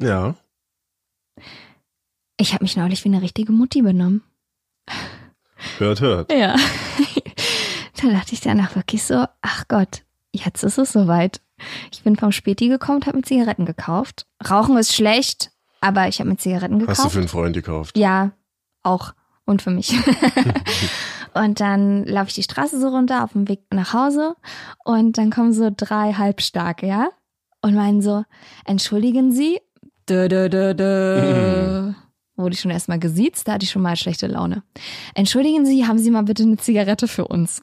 Ja. ich habe mich neulich wie eine richtige Mutti benommen. Hört, hört. Ja. da dachte ich danach wirklich so, ach Gott, jetzt ist es soweit. Ich bin vom Späti gekommen und habe mir Zigaretten gekauft. Rauchen ist schlecht, aber ich habe mir Zigaretten gekauft. Hast du für einen Freund gekauft? Ja, auch. Und für mich. und dann laufe ich die Straße so runter auf dem Weg nach Hause und dann kommen so drei Halbstarke, ja? Und meinen so, entschuldigen Sie? Dö, dö, dö, dö. Wurde ich schon erstmal gesiezt, da hatte ich schon mal schlechte Laune. Entschuldigen Sie, haben Sie mal bitte eine Zigarette für uns?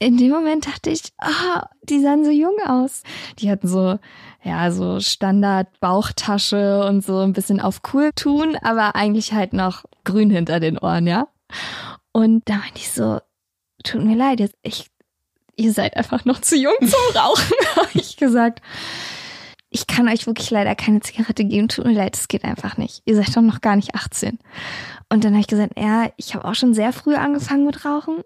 In dem Moment dachte ich, ah, die sahen so jung aus. Die hatten so, ja, so Standard Bauchtasche und so ein bisschen auf cool tun, aber eigentlich halt noch grün hinter den Ohren, ja. Und da meinte ich so, tut mir leid, jetzt ich, ihr seid einfach noch zu jung zum Rauchen, habe ich gesagt. Ich kann euch wirklich leider keine Zigarette geben, tut mir leid, es geht einfach nicht. Ihr seid doch noch gar nicht 18. Und dann habe ich gesagt, ja, ich habe auch schon sehr früh angefangen mit Rauchen.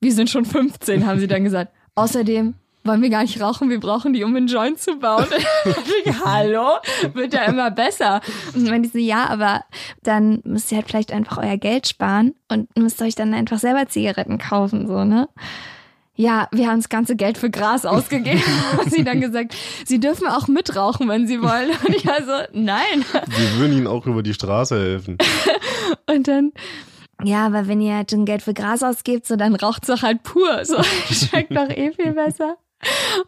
Wir sind schon 15, haben sie dann gesagt. Außerdem wollen wir gar nicht rauchen, wir brauchen die, um einen Joint zu bauen. Hallo? Wird ja immer besser. Und meinte ich so, ja, aber dann müsst ihr halt vielleicht einfach euer Geld sparen und müsst euch dann einfach selber Zigaretten kaufen, so, ne? Ja, wir haben das ganze Geld für Gras ausgegeben. Hat sie dann gesagt, sie dürfen auch mitrauchen, wenn sie wollen. Und ich also, nein. Wir würden ihnen auch über die Straße helfen. Und dann, ja, aber wenn ihr halt schon Geld für Gras ausgebt, so dann raucht's doch halt pur. So, schmeckt doch eh viel besser.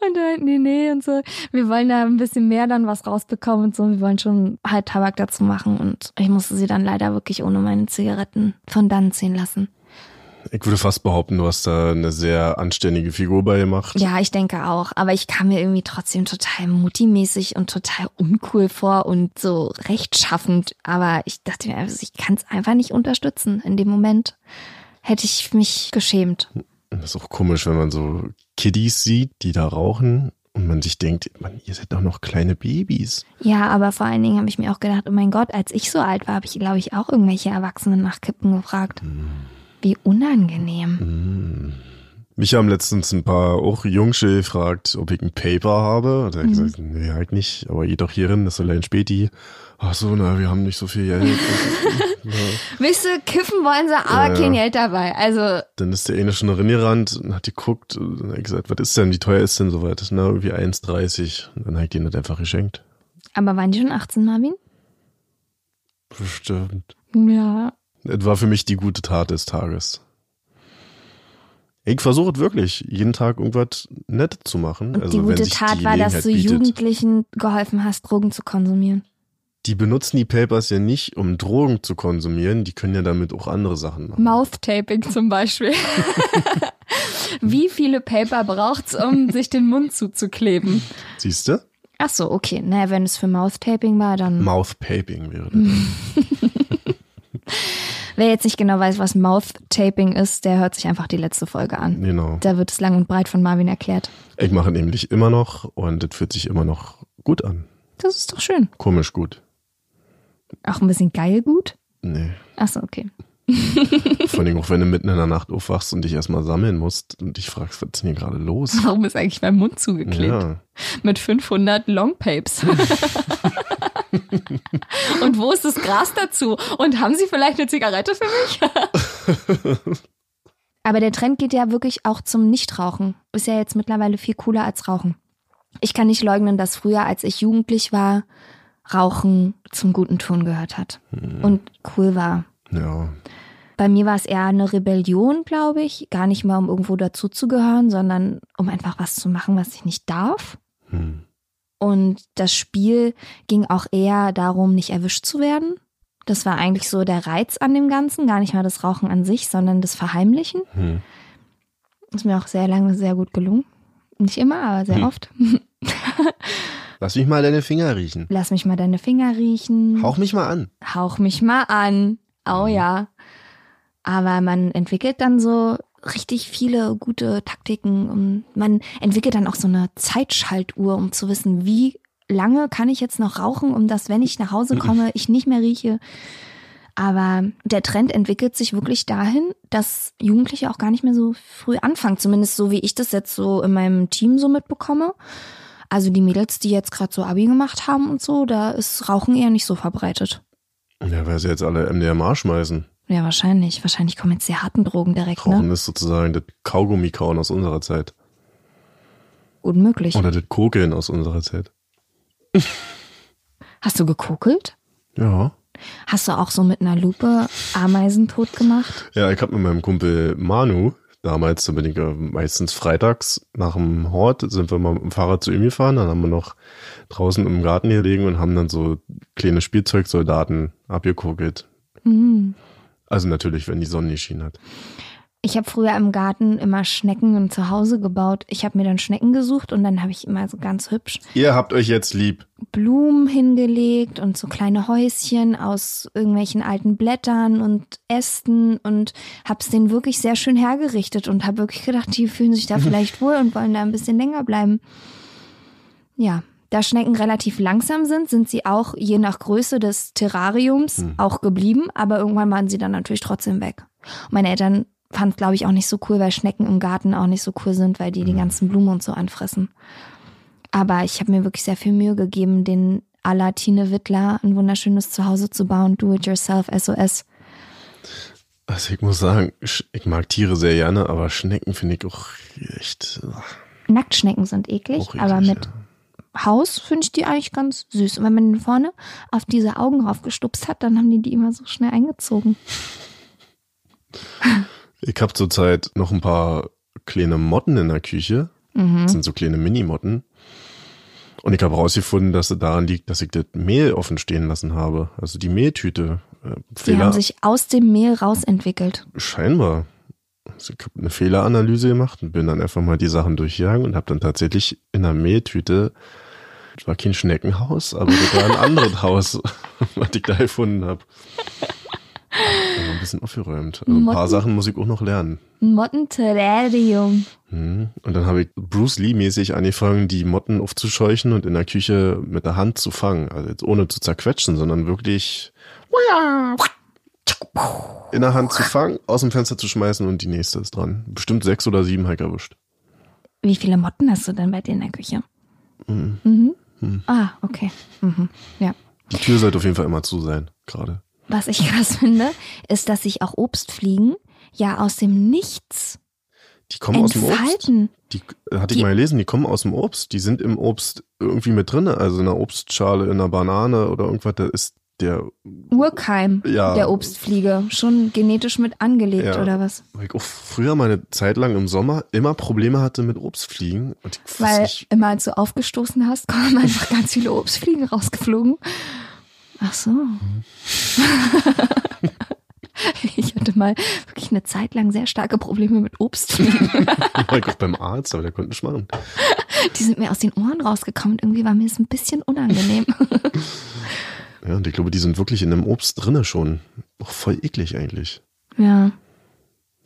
Und dann, nee, nee, und so. Wir wollen da ein bisschen mehr dann was rausbekommen und so. Wir wollen schon halt Tabak dazu machen. Und ich musste sie dann leider wirklich ohne meine Zigaretten von dann ziehen lassen. Ich würde fast behaupten, du hast da eine sehr anständige Figur bei gemacht. Ja, ich denke auch. Aber ich kam mir irgendwie trotzdem total mutimäßig und total uncool vor und so rechtschaffend. Aber ich dachte mir, also ich kann es einfach nicht unterstützen. In dem Moment hätte ich mich geschämt. Das ist auch komisch, wenn man so Kiddies sieht, die da rauchen und man sich denkt, man, ihr seid doch noch kleine Babys. Ja, aber vor allen Dingen habe ich mir auch gedacht, oh mein Gott, als ich so alt war, habe ich, glaube ich, auch irgendwelche Erwachsenen nach Kippen gefragt. Wie unangenehm. Mich haben letztens ein paar auch Jungsche gefragt, ob ich ein Paper habe. Da habe ich gesagt, nee, halt nicht, aber geh doch hier hin, das ist allein Späti. Ach so, na, wir haben nicht so viel Geld. ja. Wisst ihr, kiffen wollen sie, aber Ja, kein. Geld dabei. Also, Dann ist der eine schon reingerannt und hat geguckt und hat gesagt, was ist denn, wie teuer ist denn soweit? Na, irgendwie 1,30. Und dann habe ich denen das einfach geschenkt. aber waren die schon 18, Marvin? Bestimmt. Ja. Das war für mich die gute Tat des Tages. Ich versuche es wirklich, jeden Tag irgendwas Nettes zu machen. Und also, die gute Tat die war, dass du bietet. Jugendlichen geholfen hast, Drogen zu konsumieren. Die benutzen die Papers ja nicht, um Drogen zu konsumieren. Die können ja damit auch andere Sachen machen. Mouth-Taping zum Beispiel. Wie viele Paper braucht's, um sich den Mund zuzukleben? Siehst du? Ach so, okay. Na, wenn es für Mouth-Taping war, dann. Mouth-Paping wäre das. Wer jetzt nicht genau weiß, was Mouth-Taping ist, der hört sich einfach die letzte Folge an. Genau. Da wird es lang und breit von Marvin erklärt. Ich mache nämlich immer noch und das fühlt sich immer noch gut an. Das ist doch schön. Komisch gut. Auch ein bisschen geil gut. Nee. Ach so, okay. Vor allem auch wenn du mitten in der Nacht aufwachst und dich erstmal sammeln musst und dich fragst, was ist denn hier gerade los? Warum ist eigentlich mein Mund zugeklebt? Ja. Mit 500 Longpapes. und wo ist das Gras dazu? Und haben Sie vielleicht eine Zigarette für mich? Aber der Trend geht ja wirklich auch zum Nichtrauchen. Ist ja jetzt mittlerweile viel cooler als Rauchen. Ich kann nicht leugnen, dass früher, als ich jugendlich war, Rauchen zum guten Ton gehört hat. Und cool war. Ja. Bei mir war es eher eine Rebellion, glaube ich. Gar nicht mal, um irgendwo dazuzugehören, sondern um einfach was zu machen, was ich nicht darf. Hm. Und das Spiel ging auch eher darum, nicht erwischt zu werden. Das war eigentlich so der Reiz an dem Ganzen, gar nicht mal das Rauchen an sich, sondern das Verheimlichen. Hm. Ist mir auch sehr lange sehr gut gelungen. Nicht immer, aber sehr Hm. oft. Lass mich mal deine Finger riechen. Lass mich mal deine Finger riechen. Hauch mich mal an. Hauch mich mal an. Oh ja. Aber man entwickelt dann so richtig viele gute Taktiken und man entwickelt dann auch so eine Zeitschaltuhr, um zu wissen, wie lange kann ich jetzt noch rauchen, um dass, wenn ich nach Hause komme, ich nicht mehr rieche. Aber der Trend entwickelt sich wirklich dahin, dass Jugendliche auch gar nicht mehr so früh anfangen. Zumindest so, wie ich das jetzt so in meinem Team so mitbekomme. Also die Mädels, die jetzt gerade so Abi gemacht haben und so, da ist Rauchen eher nicht so verbreitet. Ja, weil sie jetzt alle MDMA schmeißen. Ja, wahrscheinlich. Wahrscheinlich kommen jetzt die harten Drogen direkt, Rauchen ne? ist sozusagen das Kaugummi-Kauen aus unserer Zeit. Unmöglich. Oder das Kokeln aus unserer Zeit. Hast du gekokelt? Ja. Hast du auch so mit einer Lupe Ameisen tot gemacht? Ja, ich hab mit meinem Kumpel Manu, damals, da bin ich ja meistens freitags nach dem Hort, sind wir mal mit dem Fahrrad zu ihm gefahren, dann haben wir noch draußen im Garten gelegen und haben dann so kleine Spielzeugsoldaten abgekokelt. Mhm. Also natürlich, wenn die Sonne nicht schien hat. Ich habe früher im Garten immer Schnecken und zu Hause gebaut. Ich habe mir dann Schnecken gesucht und dann habe ich immer so ganz hübsch Ihr habt euch jetzt lieb. Blumen hingelegt und so kleine Häuschen aus irgendwelchen alten Blättern und Ästen und hab's denen wirklich sehr schön hergerichtet und habe wirklich gedacht, die fühlen sich da vielleicht wohl und wollen da ein bisschen länger bleiben. Ja, da Schnecken relativ langsam sind, sind sie auch je nach Größe des Terrariums auch geblieben, aber irgendwann waren sie dann natürlich trotzdem weg. Und meine Eltern fanden es, glaube ich, auch nicht so cool, weil Schnecken im Garten auch nicht so cool sind, weil die die ganzen Blumen und so anfressen. Aber ich habe mir wirklich sehr viel Mühe gegeben, den à la Tine Wittler ein wunderschönes Zuhause zu bauen. Do it yourself, SOS. Also ich muss sagen, ich mag Tiere sehr gerne, aber Schnecken finde ich auch echt Nacktschnecken sind eklig, eklig, aber mit ja. Haus finde ich die eigentlich ganz süß. Und wenn man den vorne auf diese Augen raufgestupst hat, dann haben die die immer so schnell eingezogen. Ich habe zurzeit noch ein paar kleine Motten in der Küche. Das sind so kleine Mini-Motten. Und ich habe herausgefunden, dass es daran liegt, dass ich das Mehl offen stehen lassen habe. Also die Mehltüte. Äh, Die Fehler haben sich aus dem Mehl rausentwickelt. scheinbar. Also ich habe eine Fehleranalyse gemacht und bin dann einfach mal die Sachen durchgegangen und habe dann tatsächlich in der Mehltüte, das war kein Schneckenhaus, aber das war ein anderes Haus, was ich da gefunden habe. Ein bisschen aufgeräumt. Also ein paar? Sachen muss ich auch noch lernen. Mottenterrarium. Mhm. Und dann habe ich Bruce Lee-mäßig angefangen, die Motten aufzuscheuchen und in der Küche mit der Hand zu fangen. Also jetzt ohne zu zerquetschen, sondern wirklich in der Hand zu fangen, aus dem Fenster zu schmeißen und die nächste ist dran. Bestimmt sechs oder sieben habe ich erwischt. Wie viele Motten hast du denn bei dir in der Küche? Mhm. Ah, okay. Mhm. Ja. Die Tür sollte auf jeden Fall immer zu sein, gerade. Was ich krass finde, ist, dass sich auch Obstfliegen ja aus dem Nichts Die kommen aus dem Obst. entfalten. Die äh, hatte ich Die- mal gelesen, die kommen aus dem Obst. Die sind im Obst irgendwie mit drinne. Also in einer Obstschale, in einer Banane oder irgendwas, da ist der Urkeim Ja. der Obstfliege. Schon genetisch mit angelegt, Ja. oder was? weil ich auch früher mal eine Zeit lang im Sommer immer Probleme hatte mit Obstfliegen. Weil nicht, immer als du aufgestoßen hast, kommen einfach ganz viele Obstfliegen rausgeflogen. Ach so. ich hatte mal wirklich eine Zeit lang sehr starke Probleme mit Obstfliegen. war ich auch beim Arzt, aber der konnte nicht machen. Die sind mir aus den Ohren rausgekommen und irgendwie war mir das ein bisschen unangenehm. Ja, und ich glaube, die sind wirklich in dem Obst drinne schon. Auch voll eklig eigentlich. ja.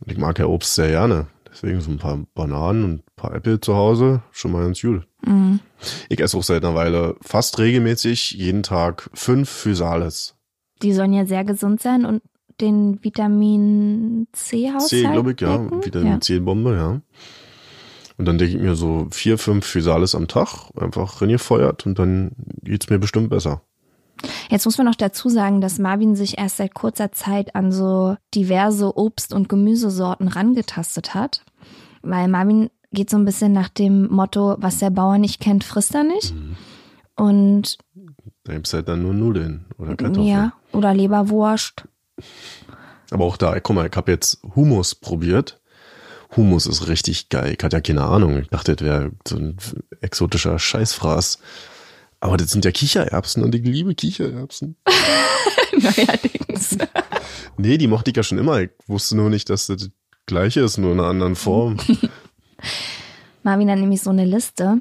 Und ich mag ja Obst sehr gerne. Deswegen so ein paar Bananen und ein paar Äpfel zu Hause, schon mal ganz gut. Mhm. Ich esse auch seit einer Weile fast regelmäßig jeden Tag fünf Physalis. Die sollen ja sehr gesund sein und den Vitamin C-Haushalt. C, glaube ich, ja. decken. Vitamin ja. C-Bombe, ja. Und dann denke ich mir so vier, fünf Physalis am Tag, einfach reingefeuert und dann geht's mir bestimmt besser. Jetzt muss man noch dazu sagen, dass Marvin sich erst seit kurzer Zeit an so diverse Obst- und Gemüsesorten rangetastet hat. Weil Marvin geht so ein bisschen nach dem Motto, was der Bauer nicht kennt, frisst er nicht. Mhm. Und Da gibt's halt dann nur Nudeln oder Kartoffeln. ja, oder Leberwurst. Aber auch da, guck mal, ich habe jetzt Hummus probiert. Hummus ist richtig geil. Ich hatte ja keine Ahnung. Ich dachte, das wäre so ein exotischer Scheißfraß. Aber das sind ja Kichererbsen und ich liebe Kichererbsen. Neuerdings. Nee, die mochte ich ja schon immer. Ich wusste nur nicht, dass das gleiche ist, nur in einer anderen Form. Marvin hat nämlich so eine Liste,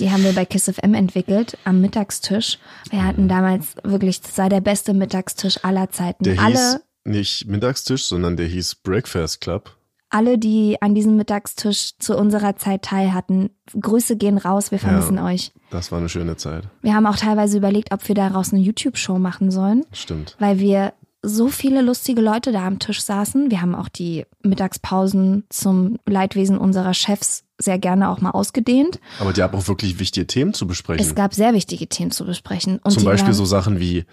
die haben wir bei Kiss FM entwickelt am Mittagstisch. Wir hatten damals wirklich, das war der beste Mittagstisch aller Zeiten. Der hieß alle, nicht Mittagstisch, sondern der hieß Breakfast Club. Alle, die an diesem Mittagstisch zu unserer Zeit teil hatten, Grüße gehen raus, wir vermissen Ja. euch. Das war eine schöne Zeit. Wir haben auch teilweise überlegt, ob wir daraus eine YouTube-Show machen sollen, Stimmt. weil wir so viele lustige Leute da am Tisch saßen. Wir haben auch die Mittagspausen zum Leidwesen unserer Chefs sehr gerne auch mal ausgedehnt. Aber die haben auch wirklich wichtige Themen zu besprechen. Es gab sehr wichtige Themen zu besprechen. Und Zum Beispiel waren, so Sachen wie,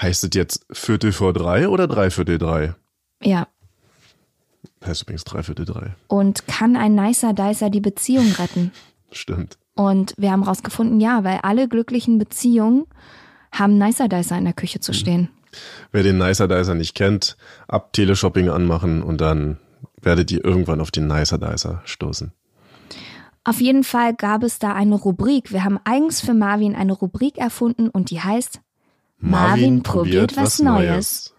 heißt es jetzt Viertel vor drei oder Dreiviertel drei? Ja. Heißt übrigens Dreiviertel drei. Und kann ein nicer Dicer die Beziehung retten? Stimmt. Und wir haben rausgefunden, ja, weil alle glücklichen Beziehungen haben Nicer Dicer in der Küche zu stehen. Wer den Nicer Dicer nicht kennt, ab Teleshopping anmachen und dann werdet ihr irgendwann auf den Nicer Dicer stoßen. Auf jeden Fall gab es da eine Rubrik. Wir haben eigens für Marvin eine Rubrik erfunden und die heißt Marvin probiert was Neues.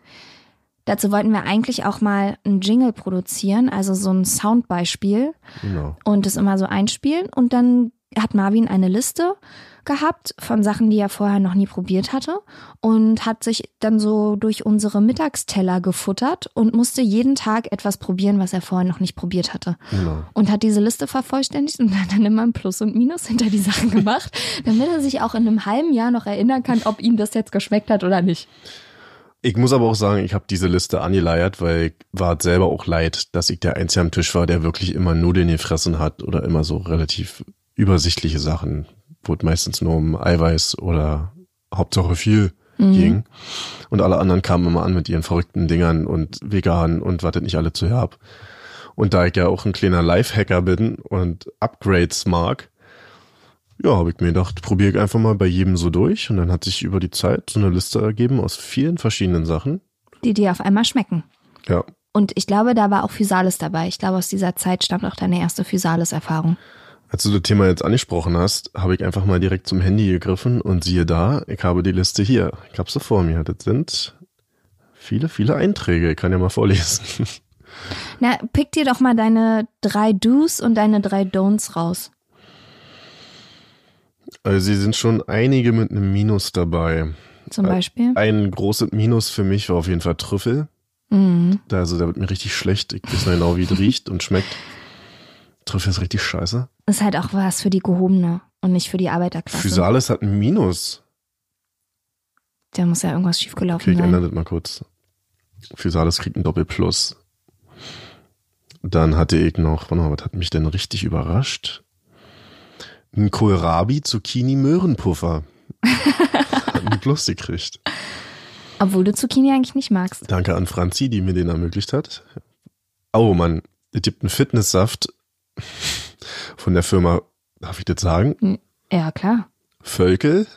Dazu wollten wir eigentlich auch mal einen Jingle produzieren, also so ein Soundbeispiel Genau. und es immer so einspielen. Und dann hat Marvin eine Liste gehabt von Sachen, die er vorher noch nie probiert hatte und hat sich dann so durch unsere Mittagsteller gefuttert und musste jeden Tag etwas probieren, was er vorher noch nicht probiert hatte. Genau. Und hat diese Liste vervollständigt und hat dann immer ein Plus und Minus hinter die Sachen gemacht, damit er sich auch in einem halben Jahr noch erinnern kann, ob ihm das jetzt geschmeckt hat oder nicht. Ich muss aber auch sagen, ich habe diese Liste angeleiert, weil ich war selber auch leid, dass ich der Einzige am Tisch war, der wirklich immer Nudeln gefressen hat oder immer so relativ übersichtliche Sachen, wo es meistens nur um Eiweiß oder Hauptsache viel ging. Und alle anderen kamen immer an mit ihren verrückten Dingern und vegan und was es nicht alle zu hab. Und da ich ja auch ein kleiner Lifehacker bin und Upgrades mag, ja, habe ich mir gedacht, probiere ich einfach mal bei jedem so durch. Und dann hat sich über die Zeit so eine Liste ergeben aus vielen verschiedenen Sachen. Die dir auf einmal schmecken. Ja, Und ich glaube, da war auch Physalis dabei. Ich glaube, aus dieser Zeit stammt auch deine erste Physalis-Erfahrung. als du das Thema jetzt angesprochen hast, habe ich einfach mal direkt zum Handy gegriffen und siehe da, ich habe die Liste hier. Ich habe sie vor mir. Das sind viele, viele Einträge. Ich kann ja mal vorlesen. Na, pick dir doch mal deine drei Do's und deine drei Don'ts raus. Also sie sind schon einige mit einem Minus dabei. Zum Beispiel. Ein großes Minus für mich war auf jeden Fall Trüffel. Mhm. Da, also da wird mir richtig schlecht. Ich weiß noch genau, wie es riecht und schmeckt. Trüffel ist richtig scheiße. Ist halt auch was für die Gehobene und nicht für die Arbeiterklasse. Physalis hat ein Minus. Da muss ja irgendwas schiefgelaufen Okay, ich ändere sein. das mal kurz. Physalis kriegt ein Doppelplus. Dann hatte ich noch, was hat mich denn richtig überrascht? Ein Kohlrabi Zucchini Möhrenpuffer. hat ein Plus gekriegt. Obwohl du Zucchini eigentlich nicht magst. Danke an Franzi, die mir den ermöglicht hat. Oh Mann, es gibt einen Fitnesssaft von der Firma, darf ich das sagen? Ja, klar. Völkel,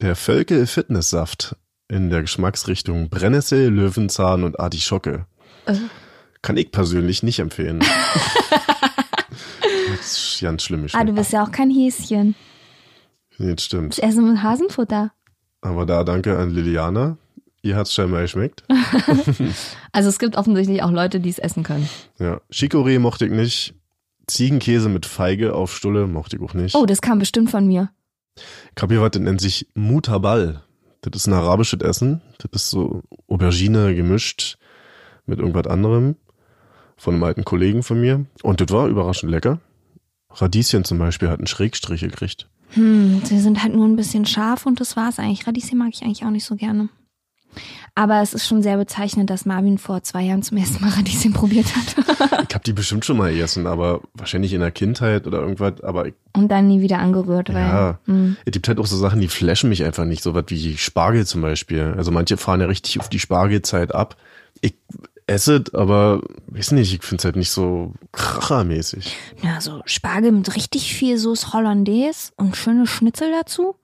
der Völkel Fitnesssaft in der Geschmacksrichtung Brennnessel, Löwenzahn und Artischocke. Äh. Kann ich persönlich nicht empfehlen. das ist ganz schlimm. Ah, du bist ja auch kein Häschen. Nee, das stimmt. Ich esse mit Hasenfutter. Aber da danke an Liliana. Ihr hat's scheinbar geschmeckt. Also es gibt offensichtlich auch Leute, die es essen können. Ja. Chicorée mochte ich nicht. Ziegenkäse mit Feige auf Stulle mochte ich auch nicht. Oh, das kam bestimmt von mir. Ich hab hier was, das nennt sich Mutabal. Das ist ein arabisches Essen. Das ist so Aubergine gemischt mit irgendwas anderem. Von einem alten Kollegen von mir. Und das war überraschend lecker. Radieschen zum Beispiel hat einen Schrägstrich gekriegt. Hm, sie sind halt nur ein bisschen scharf und das war's eigentlich. Radieschen mag ich eigentlich auch nicht so gerne. Aber es ist schon sehr bezeichnend, dass Marvin vor zwei Jahren zum ersten Mal Radieschen probiert hat. Ich hab die bestimmt schon mal gegessen, aber wahrscheinlich in der Kindheit oder irgendwas. Aber ich, Und dann nie wieder angerührt, weil. ja, Hm. es gibt halt auch so Sachen, die flashen mich einfach nicht. So was wie Spargel zum Beispiel. Also manche fahren ja richtig auf die Spargelzeit ab. Ich esse es, aber weiß nicht, ich find's halt nicht so krachermäßig. Ja, so Spargel mit richtig viel Sauce Hollandaise und schöne Schnitzel dazu.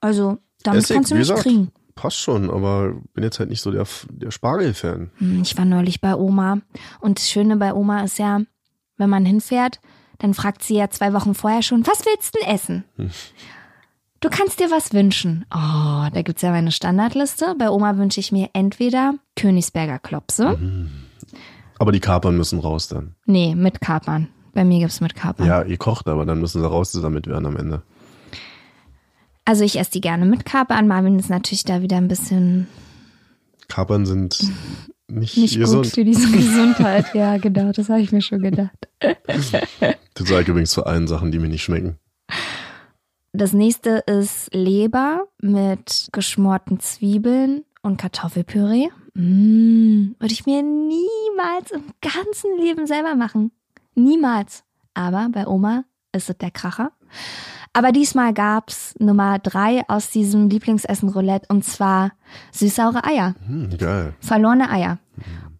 Also, damit Essig, kannst du mich gesagt. kriegen. Passt schon, aber bin jetzt halt nicht so der, der Spargel-Fan. Hm, Ich war neulich bei Oma und das Schöne bei Oma ist ja, wenn man hinfährt, dann fragt sie ja zwei Wochen vorher schon, was willst du denn essen? Du kannst dir was wünschen. Oh, da gibt's ja meine Standardliste. Bei Oma wünsche ich mir entweder Königsberger Klopse. Aber die Kapern müssen raus dann. Nee, mit Kapern. Bei mir gibt's mit Kapern. Ja, ihr kocht, aber dann müssen sie raus damit werden am Ende. Also ich esse die gerne mit Kapern. Marvin ist natürlich da wieder ein bisschen Kapern sind nicht, nicht gesund. gut für diese Gesundheit. Ja, genau, das habe ich mir schon gedacht. Das sage ich übrigens zu allen Sachen, die mir nicht schmecken. Das nächste ist Leber mit geschmorten Zwiebeln und Kartoffelpüree. Mmh, würde ich mir niemals im ganzen Leben selber machen. Niemals. Aber bei Oma ist es der Kracher. Aber diesmal gab's Nummer drei aus diesem Lieblingsessen Roulette und zwar süßsaure Eier. Hm, geil. Verlorene Eier.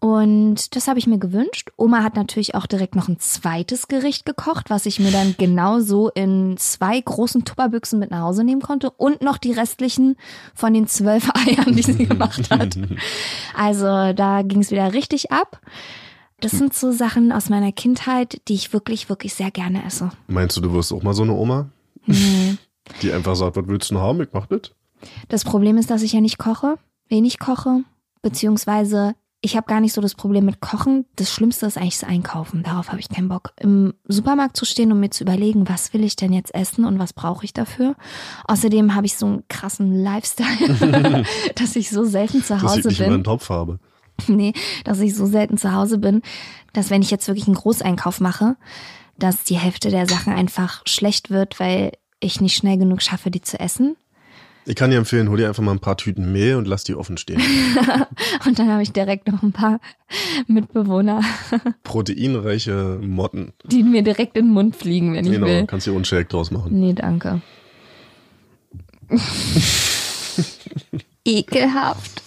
Und das habe ich mir gewünscht. Oma hat natürlich auch direkt noch ein zweites Gericht gekocht, was ich mir dann genauso in zwei großen Tupperbüchsen mit nach Hause nehmen konnte und noch die restlichen von den zwölf Eiern, die sie gemacht hat. Also da ging es wieder richtig ab. Das sind so Sachen aus meiner Kindheit, die ich wirklich, wirklich sehr gerne esse. Meinst du, du wirst auch mal so eine Oma, Nee. die einfach sagt, was willst du denn haben? Ich mach das. Das Problem ist, dass ich ja nicht koche, wenig koche, beziehungsweise ich habe gar nicht so das Problem mit Kochen. Das Schlimmste ist eigentlich das Einkaufen. Darauf habe ich keinen Bock. Im Supermarkt zu stehen und mir zu überlegen, was will ich denn jetzt essen und was brauche ich dafür. Außerdem habe ich so einen krassen Lifestyle, dass ich so selten zu Dass ich Hause nicht immer einen bin. Topf habe. Nee, dass ich so selten zu Hause bin, dass wenn ich jetzt wirklich einen Großeinkauf mache, dass die Hälfte der Sachen einfach schlecht wird, weil ich nicht schnell genug schaffe, die zu essen. Ich kann dir empfehlen, hol dir einfach mal ein paar Tüten Mehl und lass die offen stehen. Und dann habe ich direkt noch ein paar Mitbewohner, Proteinreiche Motten. die mir direkt in den Mund fliegen, wenn ich Genau, will. kannst dir Unshake draus machen. Nee, danke. Ekelhaft.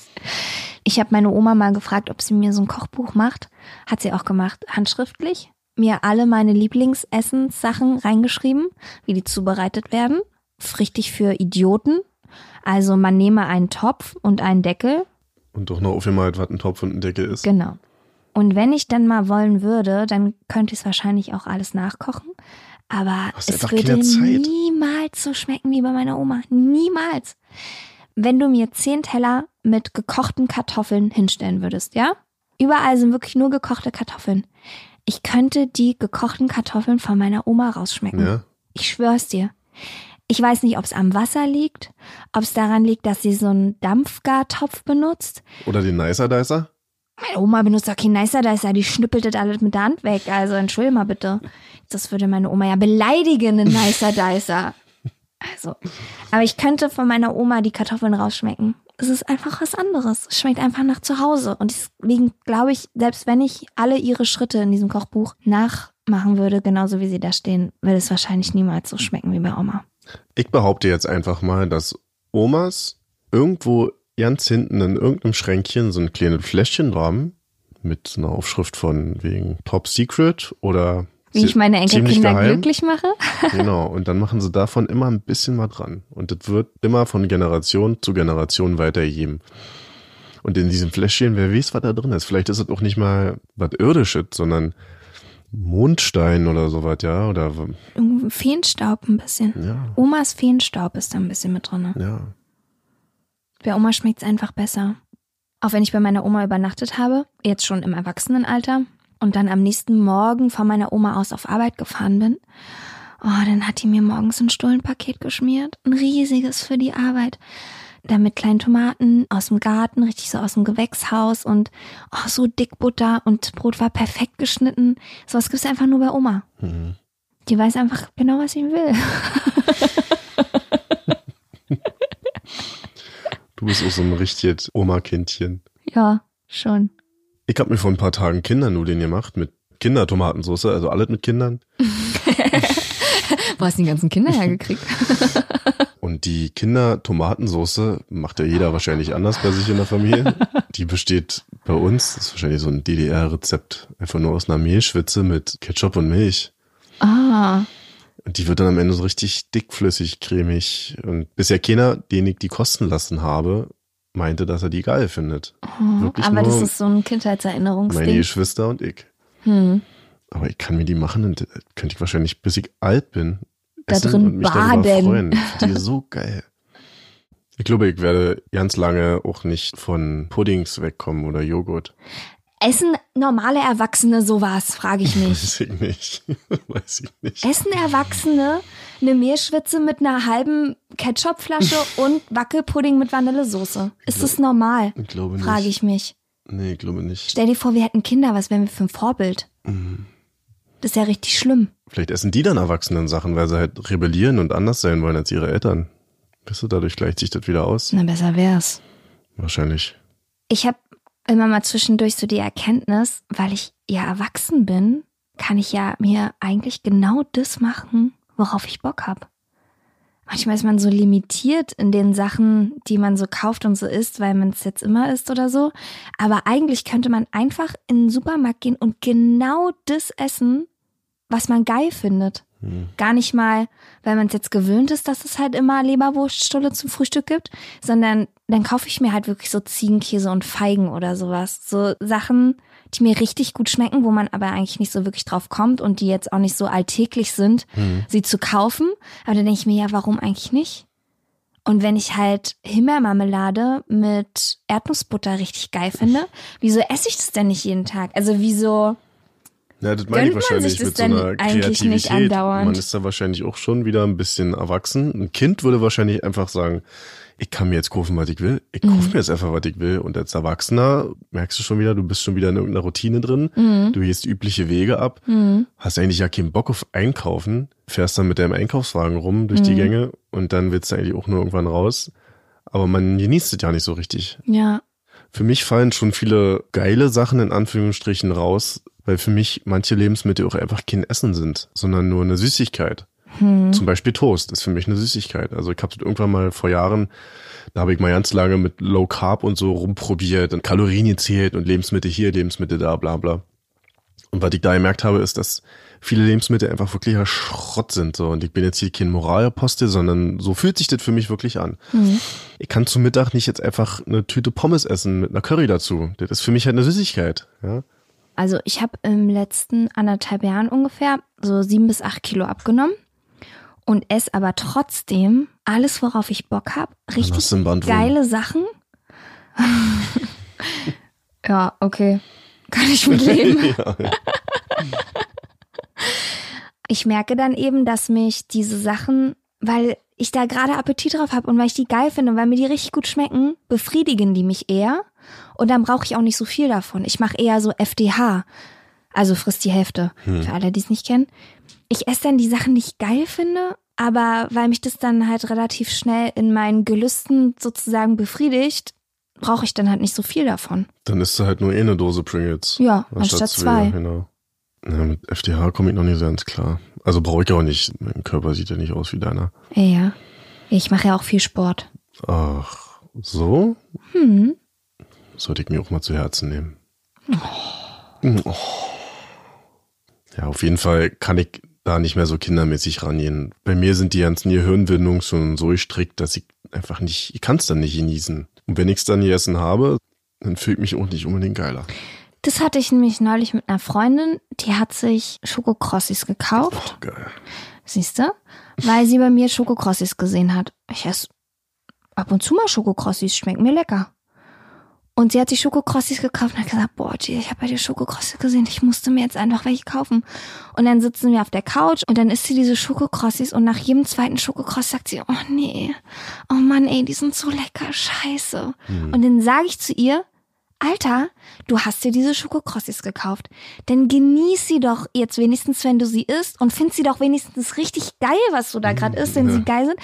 Ich habe meine Oma mal gefragt, ob sie mir so ein Kochbuch macht. Hat sie auch gemacht, handschriftlich. Mir alle meine Lieblingsessenssachen reingeschrieben, wie die zubereitet werden. Richtig für Idioten. Also man nehme einen Topf und einen Deckel Und doch noch aufgemalt, was ein Topf und ein Deckel ist. Genau. Und wenn ich dann mal wollen würde, dann könnte ich es wahrscheinlich auch alles nachkochen. Aber es würde niemals so schmecken wie bei meiner Oma. Niemals. Wenn du mir zehn Teller mit gekochten Kartoffeln hinstellen würdest, ja? Überall sind wirklich nur gekochte Kartoffeln. Ich könnte die gekochten Kartoffeln von meiner Oma rausschmecken. Ja. Ich schwör's dir. Ich weiß nicht, ob es am Wasser liegt, ob es daran liegt, dass sie so einen Dampfgartopf benutzt. Oder den Nicer Dicer? Meine Oma benutzt doch kein Nicer Dicer, die schnippelt das alles mit der Hand weg. Also entschuldige mal bitte. Das würde meine Oma ja beleidigen, ein Nicer Dicer. Also, aber ich könnte von meiner Oma die Kartoffeln rausschmecken. Es ist einfach was anderes. Es schmeckt einfach nach zu Hause. Und deswegen glaube ich, selbst wenn ich alle ihre Schritte in diesem Kochbuch nachmachen würde, genauso wie sie da stehen, würde es wahrscheinlich niemals so schmecken wie bei Oma. Ich behaupte jetzt einfach mal, dass Omas irgendwo ganz hinten in irgendeinem Schränkchen so ein kleines Fläschchen haben mit einer Aufschrift von wegen Top Secret oder Wie ich meine Enkelkinder glücklich mache. Genau, und dann machen sie davon immer ein bisschen mal dran. Und das wird immer von Generation zu Generation weitergegeben. Und in diesem Fläschchen, wer weiß, was da drin ist. Vielleicht ist es auch nicht mal was Irdisches, sondern Mondstein oder sowas, ja. Oder Feenstaub ein bisschen. ja, Omas Feenstaub ist da ein bisschen mit drin. ja. Bei Oma schmeckt's einfach besser. Auch wenn ich bei meiner Oma übernachtet habe, jetzt schon im Erwachsenenalter, und dann am nächsten Morgen von meiner Oma aus auf Arbeit gefahren bin, oh, dann hat die mir morgens ein Stullenpaket geschmiert. Ein riesiges für die Arbeit. Da mit kleinen Tomaten aus dem Garten, richtig so aus dem Gewächshaus und oh, so dick Butter und Brot war perfekt geschnitten. Sowas gibt's einfach nur bei Oma. Mhm. Die weiß einfach genau, was sie will. Du bist auch so ein richtiges Oma-Kindchen. Ja, schon. Ich habe mir vor ein paar Tagen Kindernudeln gemacht mit Kindertomatensauce, also alles mit Kindern. Wo hast du die ganzen Kinder hergekriegt? Und die Kindertomatensauce macht ja jeder wahrscheinlich anders bei sich in der Familie. Die besteht bei uns, das ist wahrscheinlich so ein DDR-Rezept, einfach nur aus einer Mehlschwitze mit Ketchup und Milch. Ah, Und die wird dann am Ende so richtig dickflüssig, cremig. Und bisher keiner, den ich die kosten lassen habe, meinte, dass er die geil findet. Wirklich aber das ist so ein meine Kindheitserinnerungsding. Geschwister und ich. Hm. Aber ich kann mir die machen und äh, könnte ich wahrscheinlich, bis ich alt bin, da drin und mich baden. freuen. Ich finde Die so geil. Ich glaube, ich werde ganz lange auch nicht von Puddings wegkommen oder Joghurt. Essen normale Erwachsene sowas, frage ich mich. Weiß ich nicht. Weiß ich nicht. Essen Erwachsene eine Meerschwitze mit einer halben Ketchupflasche und Wackelpudding mit Vanillesoße? Ist das normal? Ich glaube nicht. Frage ich mich. Nee, ich glaube nicht. Stell dir vor, wir hätten Kinder, was wären wir für ein Vorbild? Mhm. Das ist ja richtig schlimm. Vielleicht essen die dann Erwachsenen Sachen, weil sie halt rebellieren und anders sein wollen als ihre Eltern. Weißt du, dadurch gleicht sich das wieder aus. Na, besser wär's. Wahrscheinlich. Ich habe immer mal zwischendurch so die Erkenntnis, weil ich ja erwachsen bin, kann ich ja mir eigentlich genau das machen, worauf ich Bock hab. Manchmal ist man so limitiert in den Sachen, die man so kauft und so isst, weil man es jetzt immer isst oder so. Aber eigentlich könnte man einfach in den Supermarkt gehen und genau das essen, was man geil findet. Gar nicht mal, weil man es jetzt gewöhnt ist, dass es halt immer Leberwurststulle zum Frühstück gibt, sondern dann kaufe ich mir halt wirklich so Ziegenkäse und Feigen oder sowas. So Sachen, die mir richtig gut schmecken, wo man aber eigentlich nicht so wirklich drauf kommt und die jetzt auch nicht so alltäglich sind, sie zu kaufen. Aber dann denke ich mir, ja, warum eigentlich nicht? Und wenn ich halt Himbeermarmelade mit Erdnussbutter richtig geil finde, wieso esse ich das denn nicht jeden Tag? Also wieso? Ja, das meine ich wahrscheinlich mit so einer eigentlich nicht Kreativität. Man ist da wahrscheinlich auch schon wieder ein bisschen erwachsen. Ein Kind würde wahrscheinlich einfach sagen, ich kann mir jetzt kaufen, was ich will. Ich Mhm. kaufe mir jetzt einfach, was ich will. Und als Erwachsener merkst du schon wieder, du bist schon wieder in irgendeiner Routine drin. Mhm. Du gehst übliche Wege ab. Hast eigentlich ja keinen Bock auf Einkaufen. Fährst dann mit deinem Einkaufswagen rum durch Mhm. die Gänge. Und dann willst du eigentlich auch nur irgendwann raus. Aber man genießt es ja nicht so richtig. Ja, Für mich fallen schon viele geile Sachen in Anführungsstrichen raus, weil für mich manche Lebensmittel auch einfach kein Essen sind, sondern nur eine Süßigkeit. Zum Beispiel Toast ist für mich eine Süßigkeit. Also ich habe irgendwann mal vor Jahren, da habe ich mal ganz lange mit Low Carb und so rumprobiert und Kalorien gezählt und Lebensmittel hier, Lebensmittel da, bla bla. Und was ich da gemerkt habe, ist, dass viele Lebensmittel einfach wirklicher Schrott sind. So. Und ich bin jetzt hier kein Moralapostel, sondern so fühlt sich das für mich wirklich an. Ich kann zum Mittag nicht jetzt einfach eine Tüte Pommes essen mit einer Curry dazu. Das ist für mich halt eine Süßigkeit. Ja? Also ich habe im letzten anderthalb Jahren ungefähr so sieben bis acht Kilo abgenommen und esse aber trotzdem alles, worauf ich Bock habe. Richtig geile Sachen. ja, okay. Kann ich mit leben. Ich merke dann eben, dass mich diese Sachen, weil ich da gerade Appetit drauf habe und weil ich die geil finde und weil mir die richtig gut schmecken, befriedigen die mich eher. Und dann brauche ich auch nicht so viel davon. Ich mache eher so FDH. Also frisst die Hälfte. Für alle, die es nicht kennen. Ich esse dann die Sachen, die ich geil finde, aber weil mich das dann halt relativ schnell in meinen Gelüsten sozusagen befriedigt, brauche ich dann halt nicht so viel davon. Dann isst du halt nur eh eine Dose Pringles. Ja, anstatt zwei. Genau. Ja, mit FDH komme ich noch nicht so ganz klar. Also brauche ich auch nicht. Mein Körper sieht ja nicht aus wie deiner. Ja. Ich mache ja auch viel Sport. Ach, so? Hm. Sollte ich mir auch mal zu Herzen nehmen. Oh. Ja, auf jeden Fall kann ich da nicht mehr so kindermäßig rangehen. Bei mir sind die ganzen Gehirnwindungen schon so gestrickt, dass ich einfach nicht, ich kann es dann nicht genießen. Und wenn ich es dann gegessen habe, dann fühle ich mich auch nicht unbedingt geiler. Das hatte ich nämlich neulich mit einer Freundin, die hat sich Schokokrossis gekauft. Oh, geil. Siehst du? Weil sie bei mir Schokokrossis gesehen hat. Ich esse ab und zu mal Schokokrossis, schmecken mir lecker. Und sie hat sich Schokokrossis gekauft und hat gesagt, boah, G, ich habe bei dir Schokokrossis gesehen, ich musste mir jetzt einfach welche kaufen. Und dann sitzen wir auf der Couch und dann isst sie diese Schokokrossis und nach jedem zweiten Schokokrossis sagt sie, oh nee, oh Mann, ey, die sind so lecker, scheiße. Und dann sage ich zu ihr, Alter, du hast dir diese Schokokrossis gekauft. Dann genieß sie doch jetzt wenigstens, wenn du sie isst und find sie doch wenigstens richtig geil, was du da gerade isst, wenn ja. sie geil sind.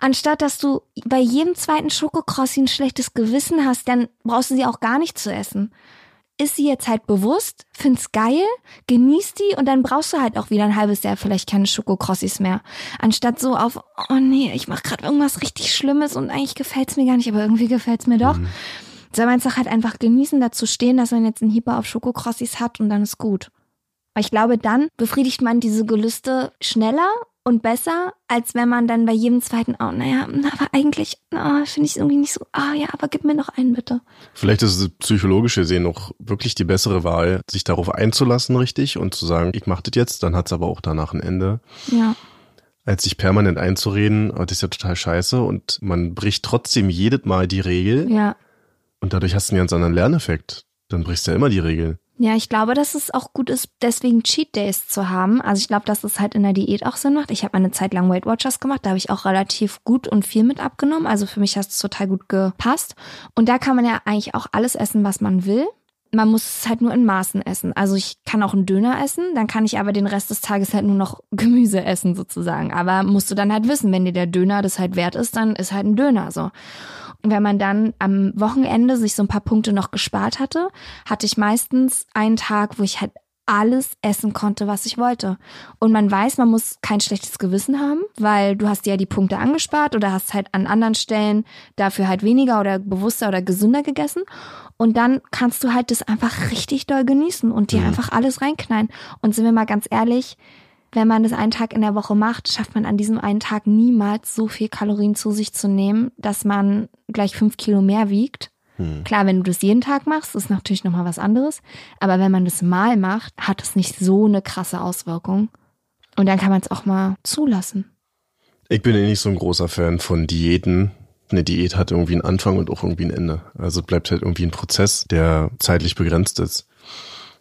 Anstatt dass du bei jedem zweiten Schokokrossi ein schlechtes Gewissen hast, dann brauchst du sie auch gar nicht zu essen. Ist sie jetzt halt bewusst, find's geil, genießt die und dann brauchst du halt auch wieder ein halbes Jahr vielleicht keine Schokokrossis mehr. Anstatt so auf, oh nee, ich mach gerade irgendwas richtig Schlimmes und eigentlich gefällt's mir gar nicht, aber irgendwie gefällt's mir doch soll man es doch halt einfach genießen, dazu stehen, dass man jetzt einen Hieber auf Schokokrossis hat und dann ist gut. Weil ich glaube, dann befriedigt man diese Gelüste schneller und besser, als wenn man dann bei jedem zweiten, oh, naja, na, aber eigentlich, na, finde ich irgendwie nicht so, ah ja, aber gib mir noch einen bitte. Vielleicht ist es psychologisch gesehen auch wirklich die bessere Wahl, sich darauf einzulassen, richtig, und zu sagen, ich mach das jetzt, dann hat's aber auch danach ein Ende. Ja. als sich permanent einzureden, oh, das ist ja total scheiße und man bricht trotzdem jedes Mal die Regel Ja. Und dadurch hast du einen ganz anderen Lerneffekt. Dann brichst du ja immer die Regel. Ja, ich glaube, dass es auch gut ist, deswegen Cheat Days zu haben. Also ich glaube, dass es halt in der Diät auch Sinn macht. Ich habe eine Zeit lang Weight Watchers gemacht, da habe ich auch relativ gut und viel mit abgenommen. Also für mich hat es total gut gepasst. Und da kann man ja eigentlich auch alles essen, was man will. Man muss es halt nur in Maßen essen. Also ich kann auch einen Döner essen, dann kann ich aber den Rest des Tages halt nur noch Gemüse essen sozusagen. Aber musst du dann halt wissen, wenn dir der Döner das halt wert ist, dann ist halt ein Döner so. Und wenn man dann am Wochenende sich so ein paar Punkte noch gespart hatte, hatte ich meistens einen Tag, wo ich halt alles essen konnte, was ich wollte. Und man weiß, man muss kein schlechtes Gewissen haben, weil du hast dir ja die Punkte angespart oder hast halt an anderen Stellen dafür halt weniger oder bewusster oder gesünder gegessen. Und dann kannst du halt das einfach richtig doll genießen und dir einfach alles reinknallen. Und sind wir mal ganz ehrlich, wenn man das einen Tag in der Woche macht, schafft man an diesem einen Tag niemals so viel Kalorien zu sich zu nehmen, dass man gleich fünf Kilo mehr wiegt. Klar, wenn du das jeden Tag machst, ist natürlich nochmal was anderes. Aber wenn man das mal macht, hat es nicht so eine krasse Auswirkung. Und dann kann man es auch mal zulassen. Ich bin eh nicht so ein großer Fan von Diäten. Eine Diät hat irgendwie einen Anfang und auch irgendwie ein Ende. Also es bleibt halt irgendwie ein Prozess, der zeitlich begrenzt ist.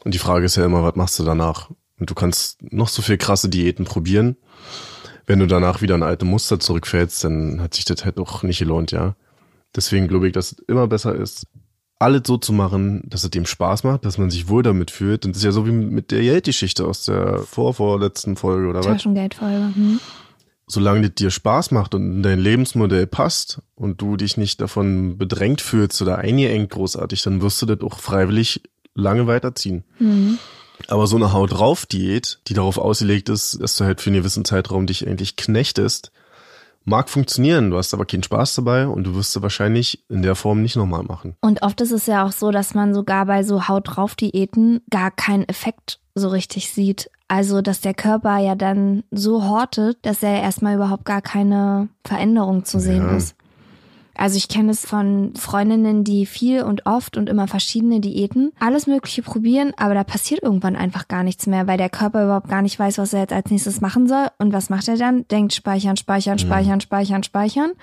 Und die Frage ist ja immer, was machst du danach? Und du kannst noch so viel krasse Diäten probieren. Wenn du danach wieder in alte Muster zurückfällst, dann hat sich das halt auch nicht gelohnt, ja. Deswegen glaube ich, dass es immer besser ist, alles so zu machen, dass es dem Spaß macht, dass man sich wohl damit fühlt. Und das ist ja so wie mit der Geldgeschichte aus der vorvorletzten Folge oder was. Taschengeldfolge. Hm? Solange das dir Spaß macht und in dein Lebensmodell passt und du dich nicht davon bedrängt fühlst oder eingeengt großartig, dann wirst du das auch freiwillig lange weiterziehen. Mhm. Aber so eine Haut drauf Diät, die darauf ausgelegt ist, dass du halt für einen gewissen Zeitraum dich eigentlich knechtest, mag funktionieren. Du hast aber keinen Spaß dabei und du wirst sie wahrscheinlich in der Form nicht nochmal machen. Und oft ist es ja auch so, dass man sogar bei so Haut drauf Diäten gar keinen Effekt so richtig sieht. Also, dass der Körper ja dann so hortet, dass er erstmal überhaupt gar keine Veränderung zu sehen Ja. ist. Also ich kenne es von Freundinnen, die viel und oft und immer verschiedene Diäten, alles Mögliche probieren, aber da passiert irgendwann einfach gar nichts mehr, weil der Körper überhaupt gar nicht weiß, was er jetzt als nächstes machen soll. Und was macht er dann? Denkt speichern, speichern, speichern, speichern, speichern.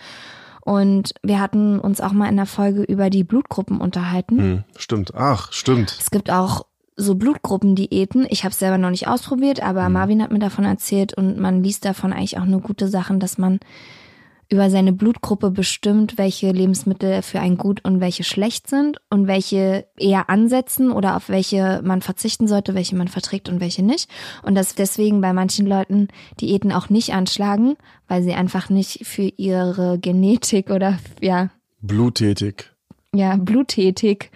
Und wir hatten uns auch mal in der Folge über die Blutgruppen unterhalten. Hm, stimmt. Ach, stimmt. Es gibt auch so Blutgruppendiäten. Ich habe es selber noch nicht ausprobiert, aber Marvin hat mir davon erzählt und man liest davon eigentlich auch nur gute Sachen, dass man über seine Blutgruppe bestimmt, welche Lebensmittel für einen gut und welche schlecht sind und welche eher ansetzen oder auf welche man verzichten sollte, welche man verträgt und welche nicht. Und dass deswegen bei manchen Leuten Diäten auch nicht anschlagen, weil sie einfach nicht für ihre Genetik oder ja, Bluttätig. ja, bluttätig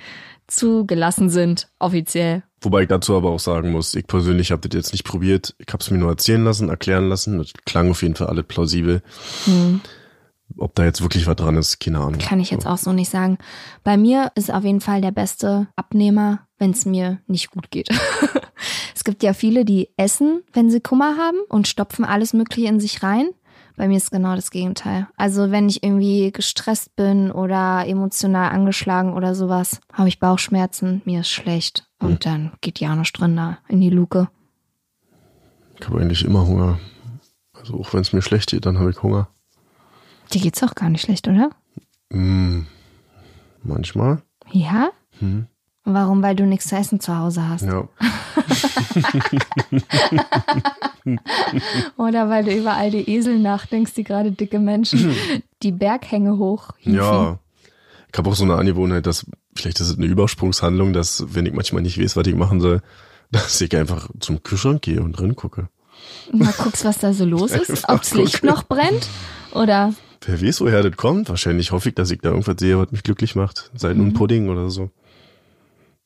zugelassen sind, offiziell. Wobei ich dazu aber auch sagen muss, ich persönlich habe das jetzt nicht probiert. Ich habe es mir nur erzählen lassen, erklären lassen. Das klang auf jeden Fall alles plausibel. Ob da jetzt wirklich was dran ist, keine Ahnung. Kann ich jetzt auch so nicht sagen. Bei mir ist auf jeden Fall der beste Abnehmer, wenn es mir nicht gut geht. es gibt ja viele, die essen, wenn sie Kummer haben und stopfen alles Mögliche in sich rein. Bei mir ist genau das Gegenteil. Also wenn ich irgendwie gestresst bin oder emotional angeschlagen oder sowas, habe ich Bauchschmerzen, mir ist schlecht. Und dann geht ja nicht drin da in die Luke. Ich habe eigentlich immer Hunger. Also auch wenn es mir schlecht geht, dann habe ich Hunger. Dir geht's auch gar nicht schlecht, oder? Mm, manchmal. Ja? Warum? Weil du nichts zu essen zu Hause hast. Ja. Oder weil du über all die Esel nachdenkst, die gerade dicke Menschen die Berghänge hoch Ja. Ich habe auch so eine Angewohnheit, dass, vielleicht ist es eine Übersprungshandlung, dass, wenn ich manchmal nicht weiß, was ich machen soll, dass ich einfach zum Kühlschrank gehe und drin gucke. Mal guckst, was da so los ist, ob das Licht noch brennt oder Wer weiß, woher das kommt. Wahrscheinlich hoffe ich, dass ich da irgendwas sehe, was mich glücklich macht. Sei Mhm. nun ein Pudding oder so.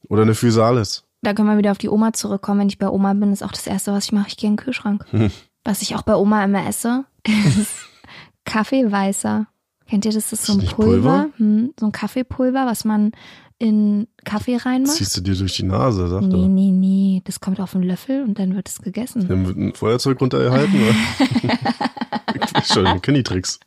Oder eine Physalis. Da können wir wieder auf die Oma zurückkommen. Wenn ich bei Oma bin, ist auch das Erste, was ich mache, ich gehe in den Kühlschrank. Was ich auch bei Oma immer esse, ist Kaffeeweißer. Kennt ihr das? Das ist so ein Pulver, Pulver? Hm, so ein Kaffeepulver, was man in Kaffee reinmacht. Ziehst du dir durch die Nase, sagt Nee, er. nee, nee. Das kommt auf einen Löffel und dann wird es gegessen. Dann wird ein Feuerzeug runtergehalten, oder? ich weiß schon, ich kenn die Tricks.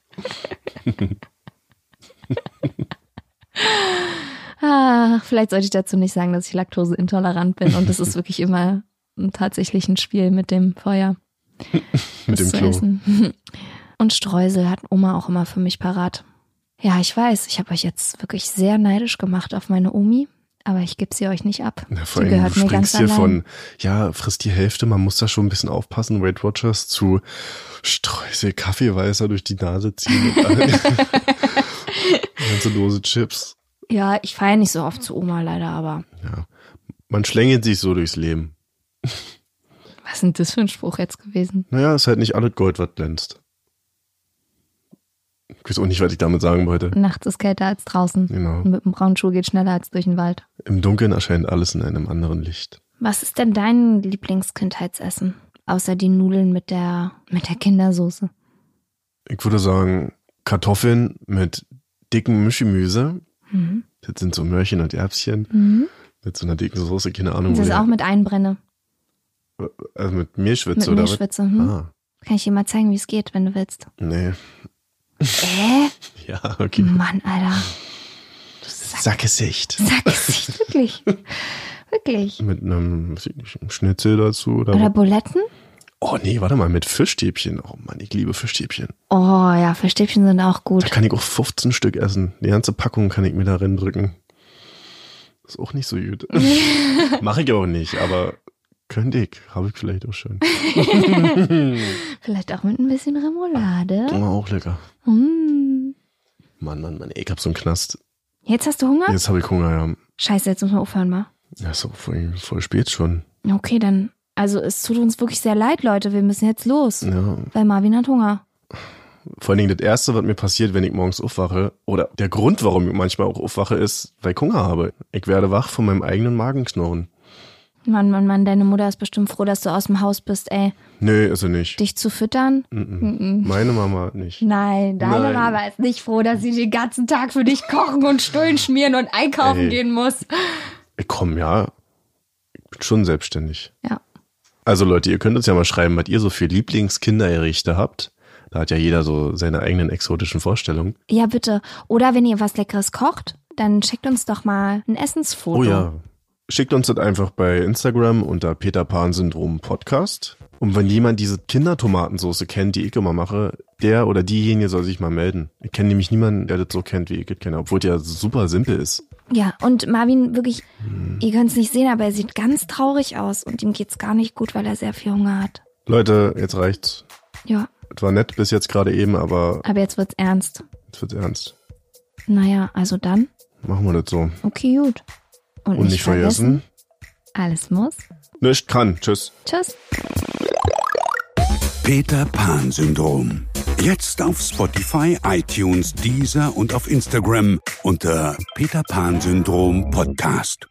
Ah, vielleicht sollte ich dazu nicht sagen, dass ich laktoseintolerant bin und das ist wirklich immer tatsächlich ein Spiel mit dem Feuer. Mit dem Klo. essen. Und Streusel hat Oma auch immer für mich parat. Ja, ich weiß, ich habe euch jetzt wirklich sehr neidisch gemacht auf meine Omi, aber ich gebe sie euch nicht ab. Ja, vor allem, gehört du mir springst hier allein. von, ja, frisst die Hälfte, man muss da schon ein bisschen aufpassen, Weight Watchers, zu Streusel, Kaffeeweißer durch die Nase ziehen und eine ganze Dose Chips. Ja, ich feiere nicht so oft zu Oma leider, aber Ja, man schlängelt sich so durchs Leben. was ist denn das für ein Spruch jetzt gewesen? Naja, ist halt nicht alles Gold, was glänzt. Ich weiß auch nicht, was ich damit sagen wollte. Nachts ist kälter als draußen. Genau. Und mit dem braunen Schuh geht schneller als durch den Wald. Im Dunkeln erscheint alles in einem anderen Licht. Was ist denn dein Lieblingskindheitsessen? Außer die Nudeln mit der, mit der Kindersoße. Ich würde sagen, Kartoffeln mit dicken Mischgemüse. Mhm. Das sind so Möhrchen und Erbschen. Mhm. Mit so einer dicken Soße, keine Ahnung. Das ist auch mit Einbrenne. also mit Meerschwitze Mit oder Meerschwitze. Hm? Ah, Kann ich dir mal zeigen, wie es geht, wenn du willst. nee. Äh? Ja, okay. Mann, Alter. Sackgesicht. Sag es nicht. Wirklich. Wirklich. Mit nicht, einem Schnitzel dazu oder, Oder Buletten? Oh nee, warte mal, mit Fischstäbchen. Oh Mann, ich liebe Fischstäbchen. Oh ja, Verstäbchen sind auch Da gut. kann ich auch 15 Stück essen. Die ganze Packung kann ich mir da drücken. Ist auch nicht so gut. Mache ich auch nicht, aber könnte ich. Habe ich vielleicht auch schon. Vielleicht auch mit ein bisschen Remoulade. Oh, auch lecker. Mm. Mann, Mann, Mann, ich hab so einen Knast. Jetzt hast du Hunger? Jetzt habe ich Hunger, ja. Scheiße, jetzt müssen wir aufhören mal. Ja, ist auch voll, voll spät schon. Okay, dann. Also es tut uns wirklich sehr leid, Leute. Wir müssen jetzt los. Ja, Weil Marvin hat Hunger. Vor allen Dingen das Erste, was mir passiert, wenn ich morgens aufwache, oder der Grund, warum ich manchmal auch aufwache, ist, weil ich Hunger habe. Ich werde wach von meinem eigenen Magenknurren. Mann, Mann, Mann, deine Mutter ist bestimmt froh, dass du aus dem Haus bist, ey. Nee, ist sie nicht. Dich zu füttern? Mhm. Meine Mama nicht. Nein, deine Nein. Mama ist nicht froh, dass sie den ganzen Tag für dich kochen und Stullen schmieren und einkaufen Ey. gehen muss. Ich komm, ja. Ich bin schon selbstständig. Ja. Also Leute, ihr könnt uns ja mal schreiben, was ihr so für Lieblingskindergerichte habt. Da hat ja jeder so seine eigenen exotischen Vorstellungen. Ja, bitte. Oder wenn ihr was Leckeres kocht, dann schickt uns doch mal ein Essensfoto. Oh ja. Schickt uns das einfach bei Instagram unter Peter Pan Syndrom Podcast. Und wenn jemand diese Kindertomatensoße kennt, die ich immer mache, der oder diejenige soll sich mal melden. Ich kenne nämlich niemanden, der das so kennt, wie ich es kenne, obwohl der super simpel ist. Ja, und Marvin, wirklich, Hm. ihr könnt es nicht sehen, aber er sieht ganz traurig aus und ihm geht's gar nicht gut, weil er sehr viel Hunger hat. Leute, jetzt reicht's. Ja, Es war nett bis jetzt gerade eben, aber aber jetzt wird's ernst. jetzt wird's ernst. Naja, also dann, Machen wir das so. okay, gut. Und, Und nicht vergessen, alles muss. nicht kann. Tschüss. Tschüss. Peter Pan Syndrom. Jetzt auf Spotify, iTunes, Deezer und auf Instagram unter Peter Pan Syndrom Podcast.